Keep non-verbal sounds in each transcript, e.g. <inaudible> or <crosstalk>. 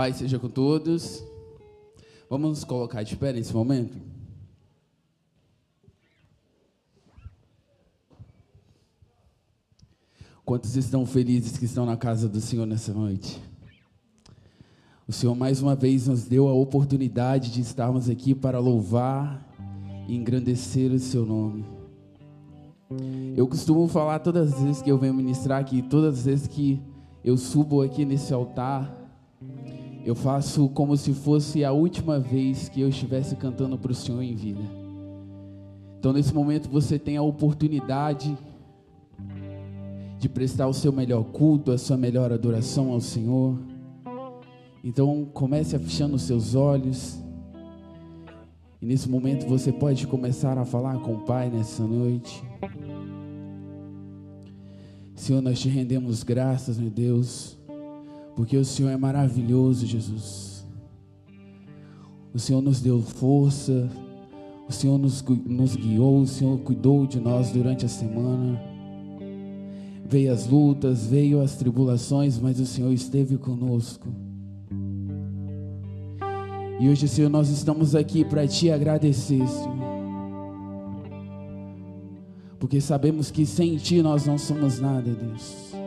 Pai seja com todos. Vamos nos colocar de pé nesse momento? Quantos estão felizes que estão na casa do Senhor nessa noite? O Senhor mais uma vez nos deu a oportunidade de estarmos aqui para louvar e engrandecer o seu nome. Eu costumo falar todas as vezes que eu venho ministrar aqui, todas as vezes que eu subo aqui nesse altar, eu faço como se fosse a última vez que eu estivesse cantando para o Senhor em vida. Então, nesse momento, você tem a oportunidade de prestar o seu melhor culto, a sua melhor adoração ao Senhor. Então, comece a fechando os seus olhos. E nesse momento você pode começar a falar com o Pai nessa noite. Senhor, nós te rendemos graças, meu Deus, porque o Senhor é maravilhoso, Jesus. O Senhor nos deu força, o Senhor nos, nos guiou, o Senhor cuidou de nós durante a semana. Veio as lutas, veio as tribulações, mas o Senhor esteve conosco. E hoje, Senhor, nós estamos aqui para te agradecer, Senhor. Porque sabemos que sem ti nós não somos nada, Deus.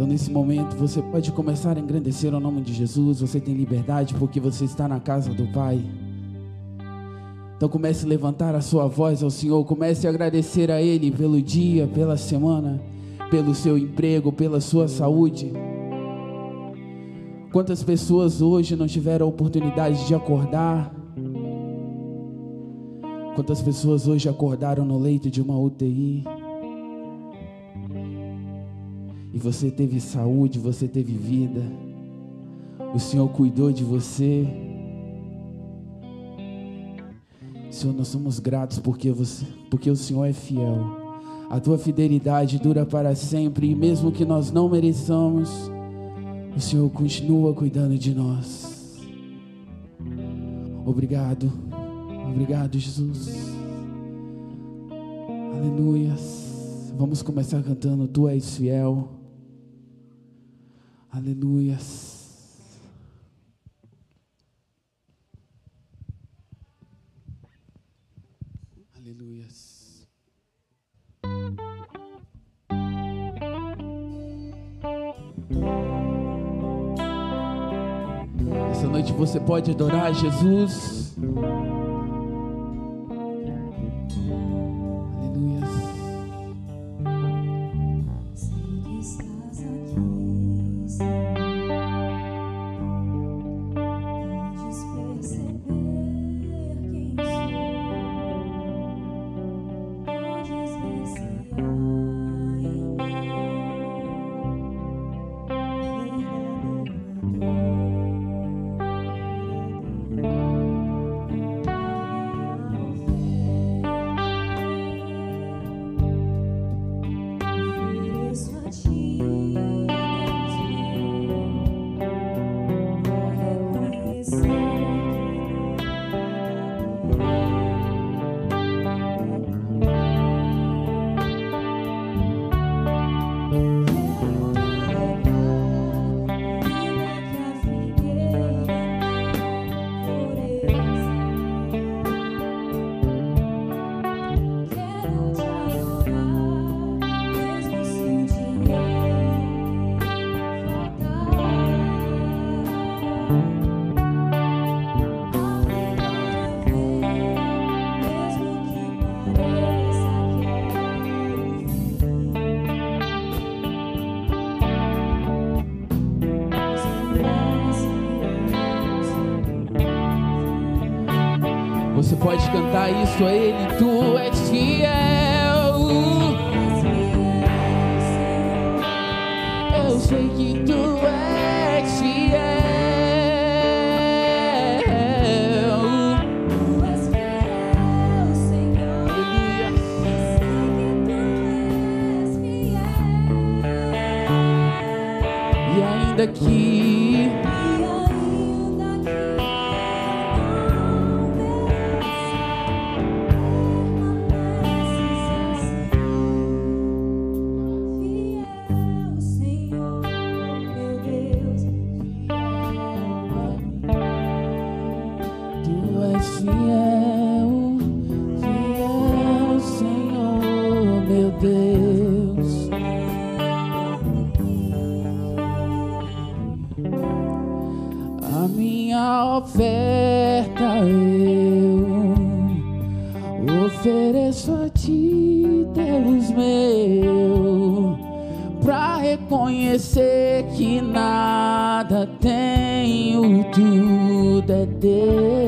Então, nesse momento, você pode começar a engrandecer o nome de Jesus. Você tem liberdade porque você está na casa do Pai. Então, comece a levantar a sua voz ao Senhor. Comece a agradecer a Ele pelo dia, pela semana, pelo seu emprego, pela sua saúde. Quantas pessoas hoje não tiveram a oportunidade de acordar? Quantas pessoas hoje acordaram no leito de uma UTI? E você teve saúde, você teve vida. O Senhor cuidou de você. Senhor, nós somos gratos porque você, porque o Senhor é fiel. A tua fidelidade dura para sempre e mesmo que nós não mereçamos, o Senhor continua cuidando de nós. Obrigado, obrigado, Jesus. Aleluia. Vamos começar cantando: Tu és fiel. Aleluia. Aleluia. Essa noite você pode adorar Jesus. Você pode cantar isso a Ele. Tu és fiel. Eu sei que tu és fiel. Aleluia. E ainda que fiel, fiel, é é Senhor, meu Deus. A minha oferta eu ofereço a ti, Deus meu, pra reconhecer que nada tenho, tudo é Teu.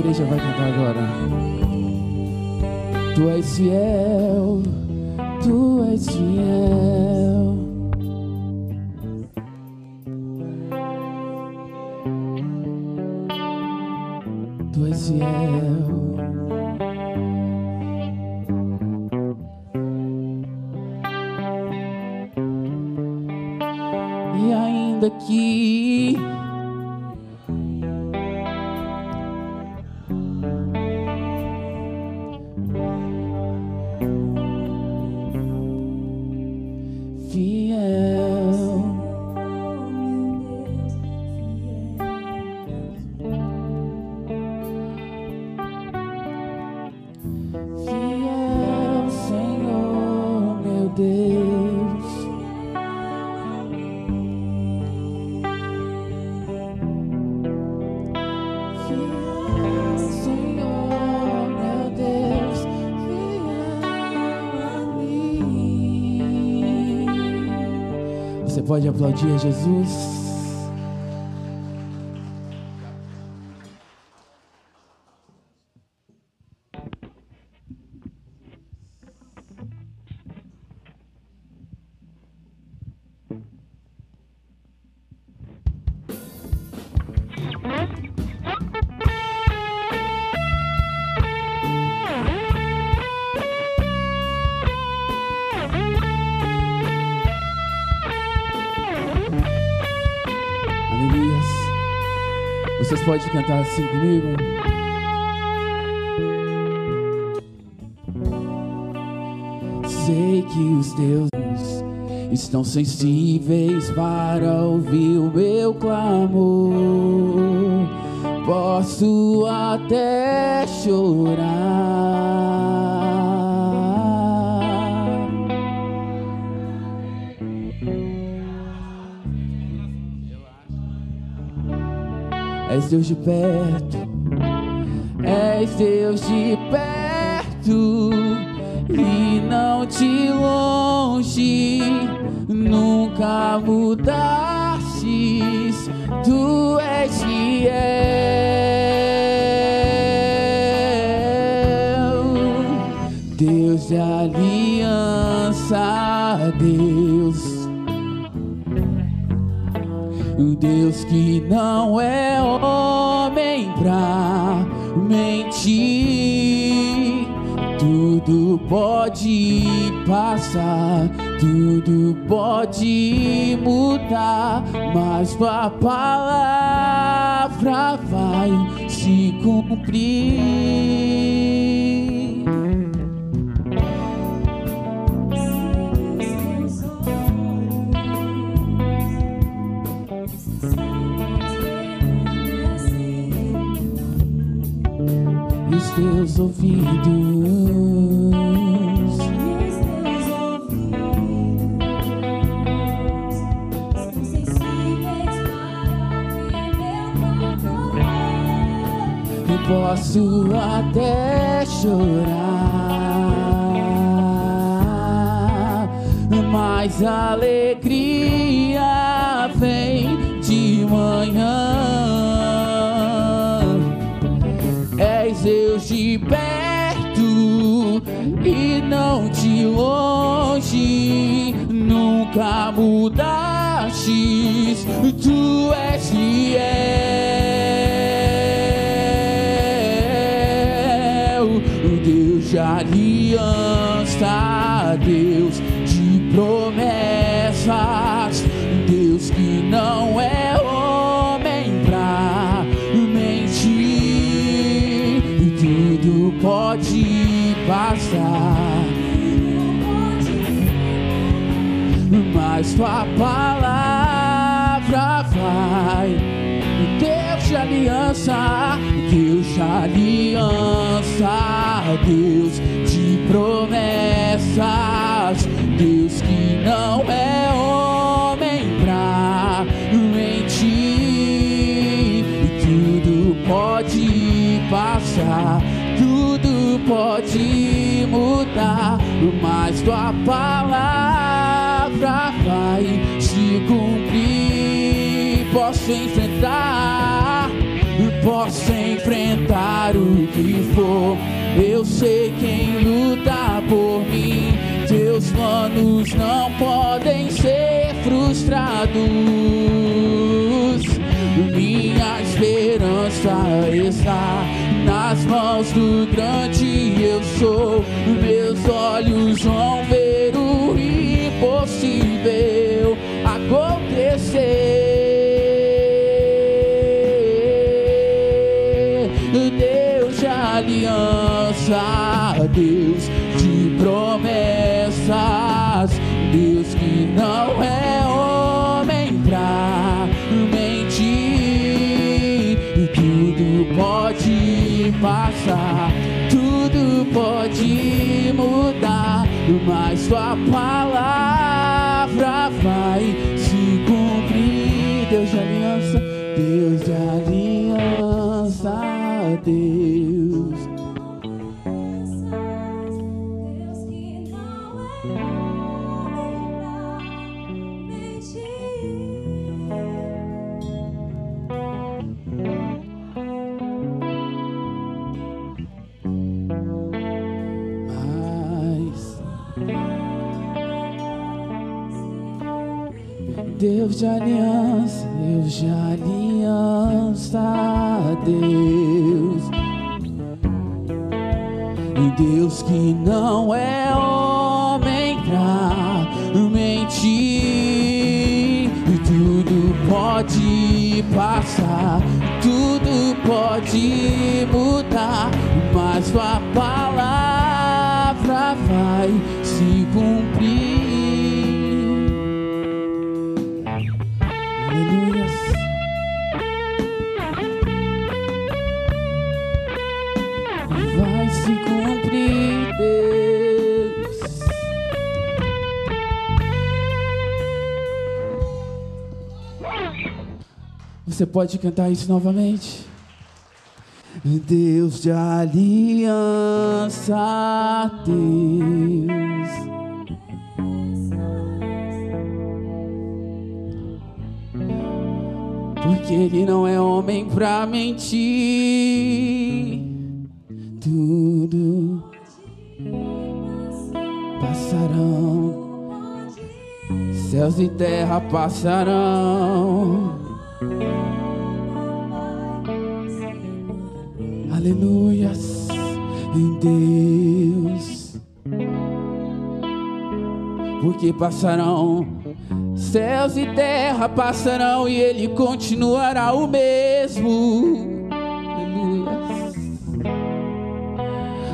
Igreja vai cantar agora. Tu és fiel, tu és fiel. Pode aplaudir a Jesus? Vocês podem cantar assim comigo? Sei que os teus estão sensíveis para ouvir o meu clamor. Posso até chorar. Deus de perto, és Deus de perto e não de longe. Nunca mudastes, tu és fiel. Deus de aliança, Deus. Deus que não é pode passar, tudo pode mudar, mas a palavra vai se cumprir. Os teus ouvidos Posso até chorar, mas a alegria vem de manhã. És Deus de perto e não de longe, nunca mudastes, tu és fiel, Deus de aliança, Deus de promessas, Deus que não é homem pra mentir, e tudo pode passar. mas tua palavra vai. Deus de aliança, Deus de aliança, Deus de promessas, Deus que não é homem pra mentir, e tudo pode passar, tudo pode mudar, mas tua palavra vai se cumprir. Posso enfrentar, o que for. Eu sei quem luta por mim. Teus planos não podem ser frustrados. Minha esperança está nas mãos do grande eu sou. Meus olhos vão ver tudo pode mudar, mas tua palavra vai se cumprir. Deus de aliança, Deus de aliança, Deus. Deus de aliança, Deus de aliança, Deus. E Deus que não é homem pra mentir. E tudo pode passar, tudo pode mudar, mas tua palavra vai Você pode cantar isso novamente? Deus de aliança, Deus. Porque Ele não é homem pra mentir. Tudo passarão, céus e terra passarão. Aleluias em Deus. Porque passarão céus e terra passarão e ele continuará o mesmo. Aleluias.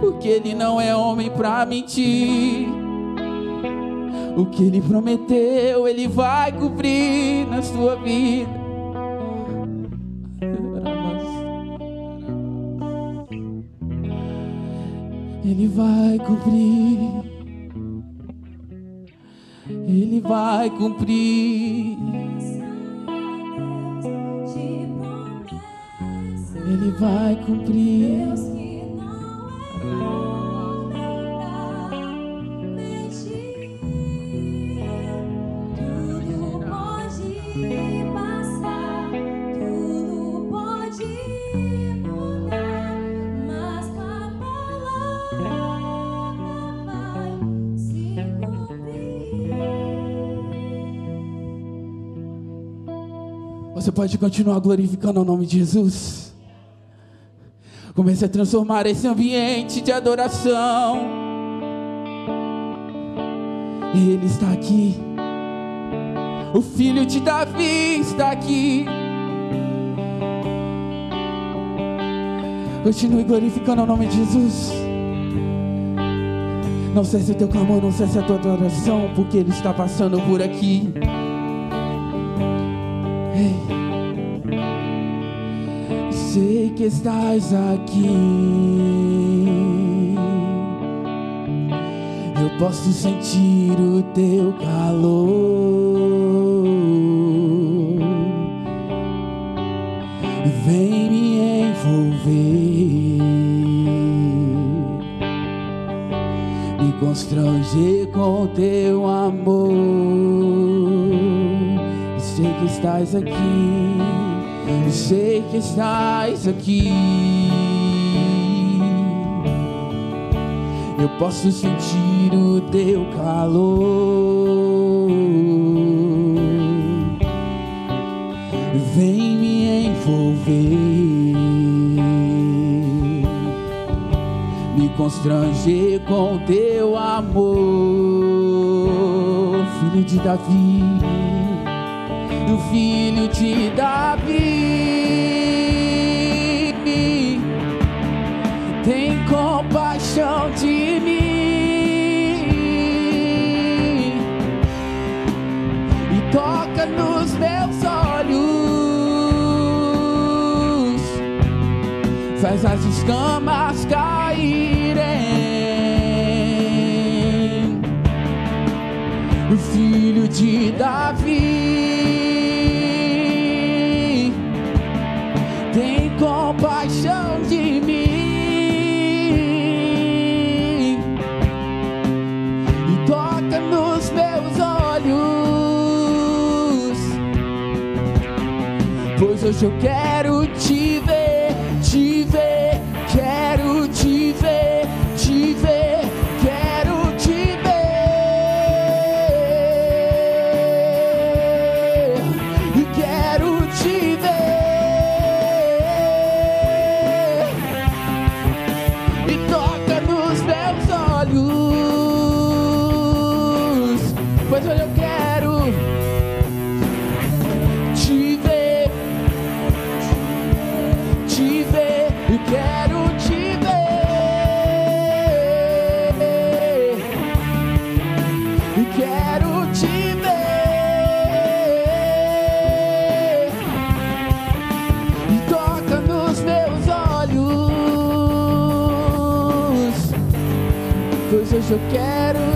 Porque ele não é homem pra mentir. O que ele prometeu, ele vai cumprir na sua vida. Ele vai cumprir. Ele vai cumprir. Ele vai cumprir. Pode continuar glorificando o nome de Jesus. Comece a transformar esse ambiente de adoração. Ele está aqui. O filho de Davi está aqui. Continue glorificando o nome de Jesus. Não cesse o teu clamor, não cesse a tua adoração, porque Ele está passando por aqui. Sei que estás aqui. Eu posso sentir o teu calor. Vem me envolver, me constranger com teu amor. Sei que estás aqui. Eu sei que estás aqui. Eu posso sentir o teu calor. Vem me envolver, me constranger com teu amor, filho de Davi do filho de Davi. Tem compaixão de mim e toca nos meus olhos, faz as escamas caírem. O filho de Davi hoje eu quero eu quero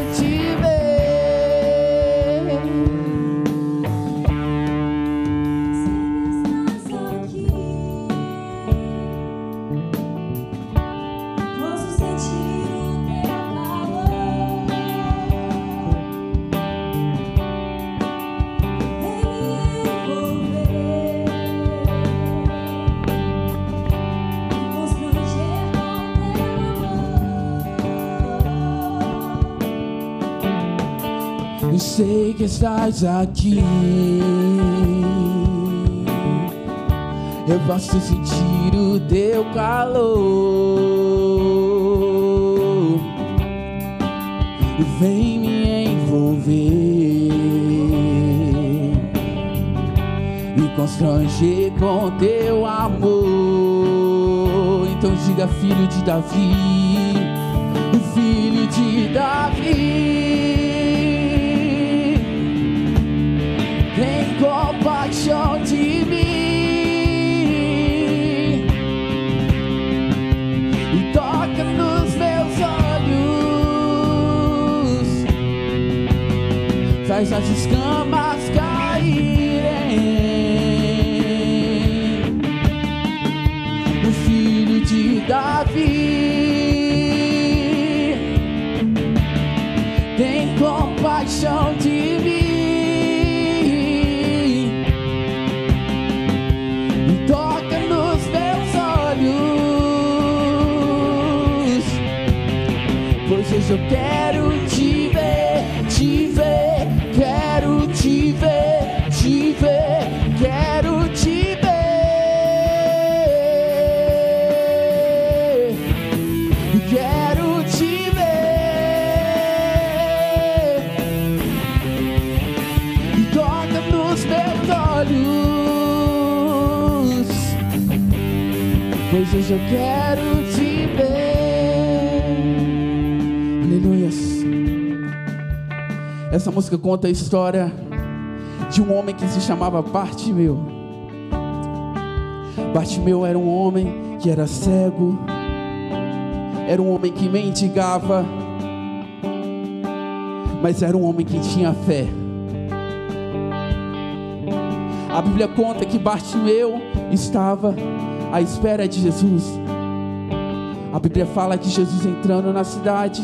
que estás aqui. Eu posso sentir o teu calor. Vem me envolver, me constranger com teu amor. Então diga, filho de Davi, filho de Davi. faz as escamas caírem. O filho de Davi. Conta a história de um homem que se chamava Bartimeu. Bartimeu era um homem que era cego, era um homem que mendigava, mas era um homem que tinha fé. A Bíblia conta que Bartimeu estava à espera de Jesus. A Bíblia fala que Jesus entrando na cidade,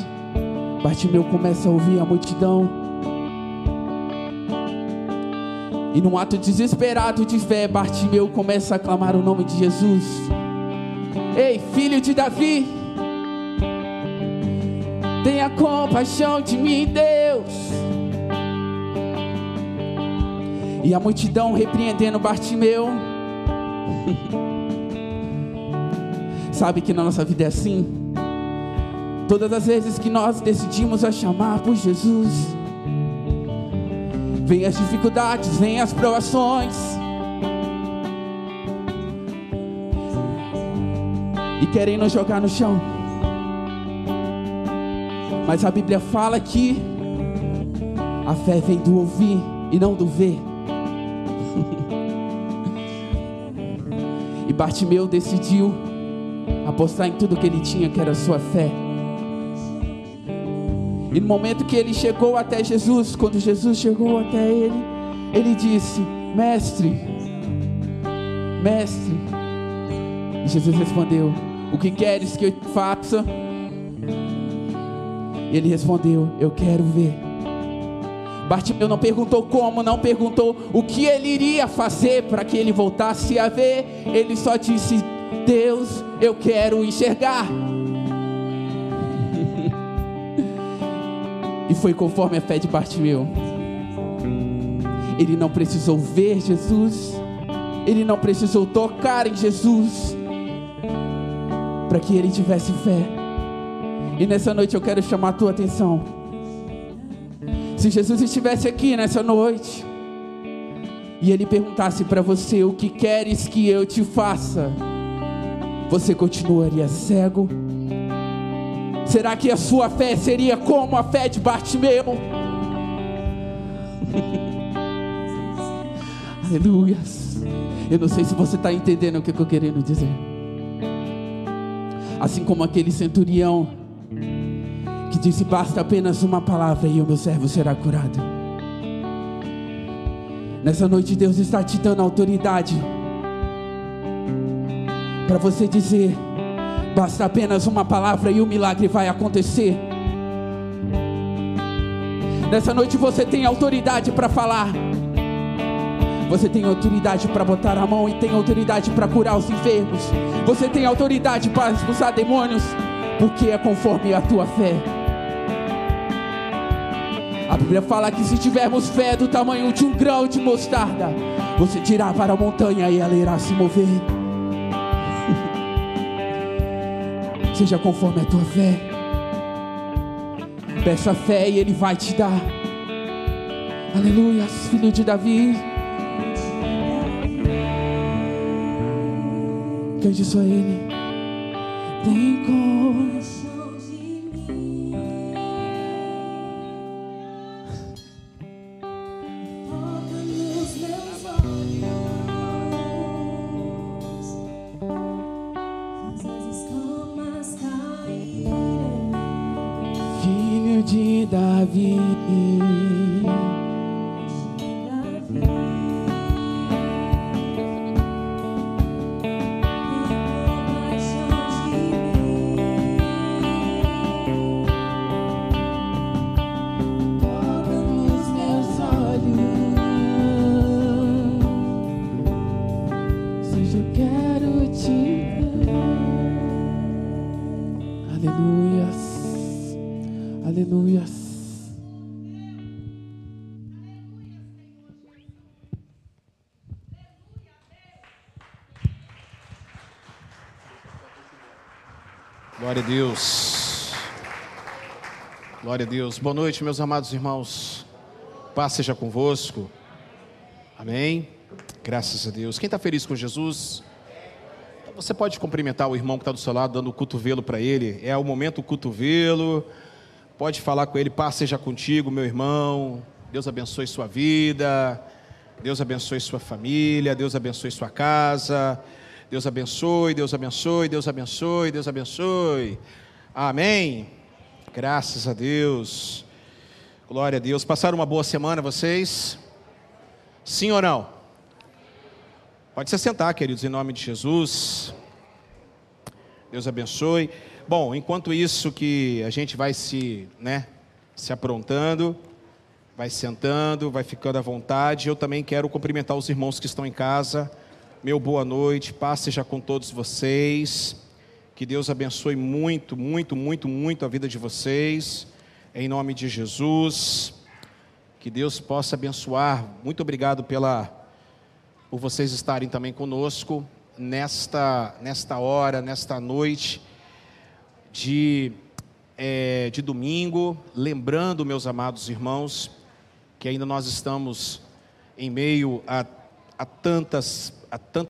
Bartimeu começa a ouvir a multidão. E num ato desesperado de fé, Bartimeu começa a clamar o nome de Jesus. Ei, filho de Davi, tenha compaixão de mim, Deus. E a multidão repreendendo Bartimeu. <laughs> Sabe que na nossa vida é assim? Todas as vezes que nós decidimos a chamar por Jesus, vem as dificuldades, vem as provações. E querem nos jogar no chão. Mas a Bíblia fala que a fé vem do ouvir e não do ver. <laughs> e Bartimeu decidiu apostar em tudo que ele tinha, que era a sua fé. E no momento que ele chegou até Jesus, quando Jesus chegou até ele, ele disse: Mestre, Mestre. E Jesus respondeu: O que queres que eu faça? E ele respondeu: Eu quero ver. Bartimeu não perguntou como, não perguntou o que ele iria fazer para que ele voltasse a ver. Ele só disse: Deus, eu quero enxergar. E foi conforme a fé de Bartimeu. Ele não precisou ver Jesus, ele não precisou tocar em Jesus para que ele tivesse fé. E nessa noite eu quero chamar a tua atenção. Se Jesus estivesse aqui nessa noite e ele perguntasse para você o que queres que eu te faça, você continuaria cego? Será que a sua fé seria como a fé de Bartimeu? <laughs> Aleluias. Eu não sei se você está entendendo o que eu estou querendo dizer. Assim como aquele centurião que disse: basta apenas uma palavra e o meu servo será curado. Nessa noite, Deus está te dando autoridade para você dizer: basta apenas uma palavra e o milagre vai acontecer. Nessa noite você tem autoridade para falar. Você tem autoridade para botar a mão e tem autoridade para curar os enfermos. Você tem autoridade para expulsar demônios, porque é conforme a tua fé. A Bíblia fala que se tivermos fé do tamanho de um grão de mostarda, você dirá para a montanha e ela irá se mover. Seja conforme a tua fé. Peça fé e Ele vai te dar. Aleluia, filho de Davi. Cante só Ele. Aleluias. Aleluias. Glória a Deus. Glória a Deus. Boa noite, meus amados irmãos. Paz seja convosco. Amém. Graças a Deus. Quem está feliz com Jesus? Você pode cumprimentar o irmão que está do seu lado, dando o cotovelo para ele. É o momento cotovelo. Pode falar com ele. Paz seja contigo, meu irmão. Deus abençoe sua vida. Deus abençoe sua família. Deus abençoe sua casa. Deus abençoe, Deus abençoe, Deus abençoe, Deus abençoe. Amém. Graças a Deus. Glória a Deus. Passaram uma boa semana vocês? Sim ou não? Pode se sentar, queridos, em nome de Jesus. Deus abençoe. Bom, enquanto isso que a gente vai se, né, se aprontando, vai sentando, vai ficando à vontade, eu também quero cumprimentar os irmãos que estão em casa. Meu boa noite, paz seja com todos vocês. Que Deus abençoe muito, muito, muito, muito a vida de vocês. Em nome de Jesus. Que Deus possa abençoar. Muito obrigado pela por vocês estarem também conosco nesta nesta hora, nesta noite de é, de domingo, lembrando meus amados irmãos que ainda nós estamos em meio a, a tantas a tantas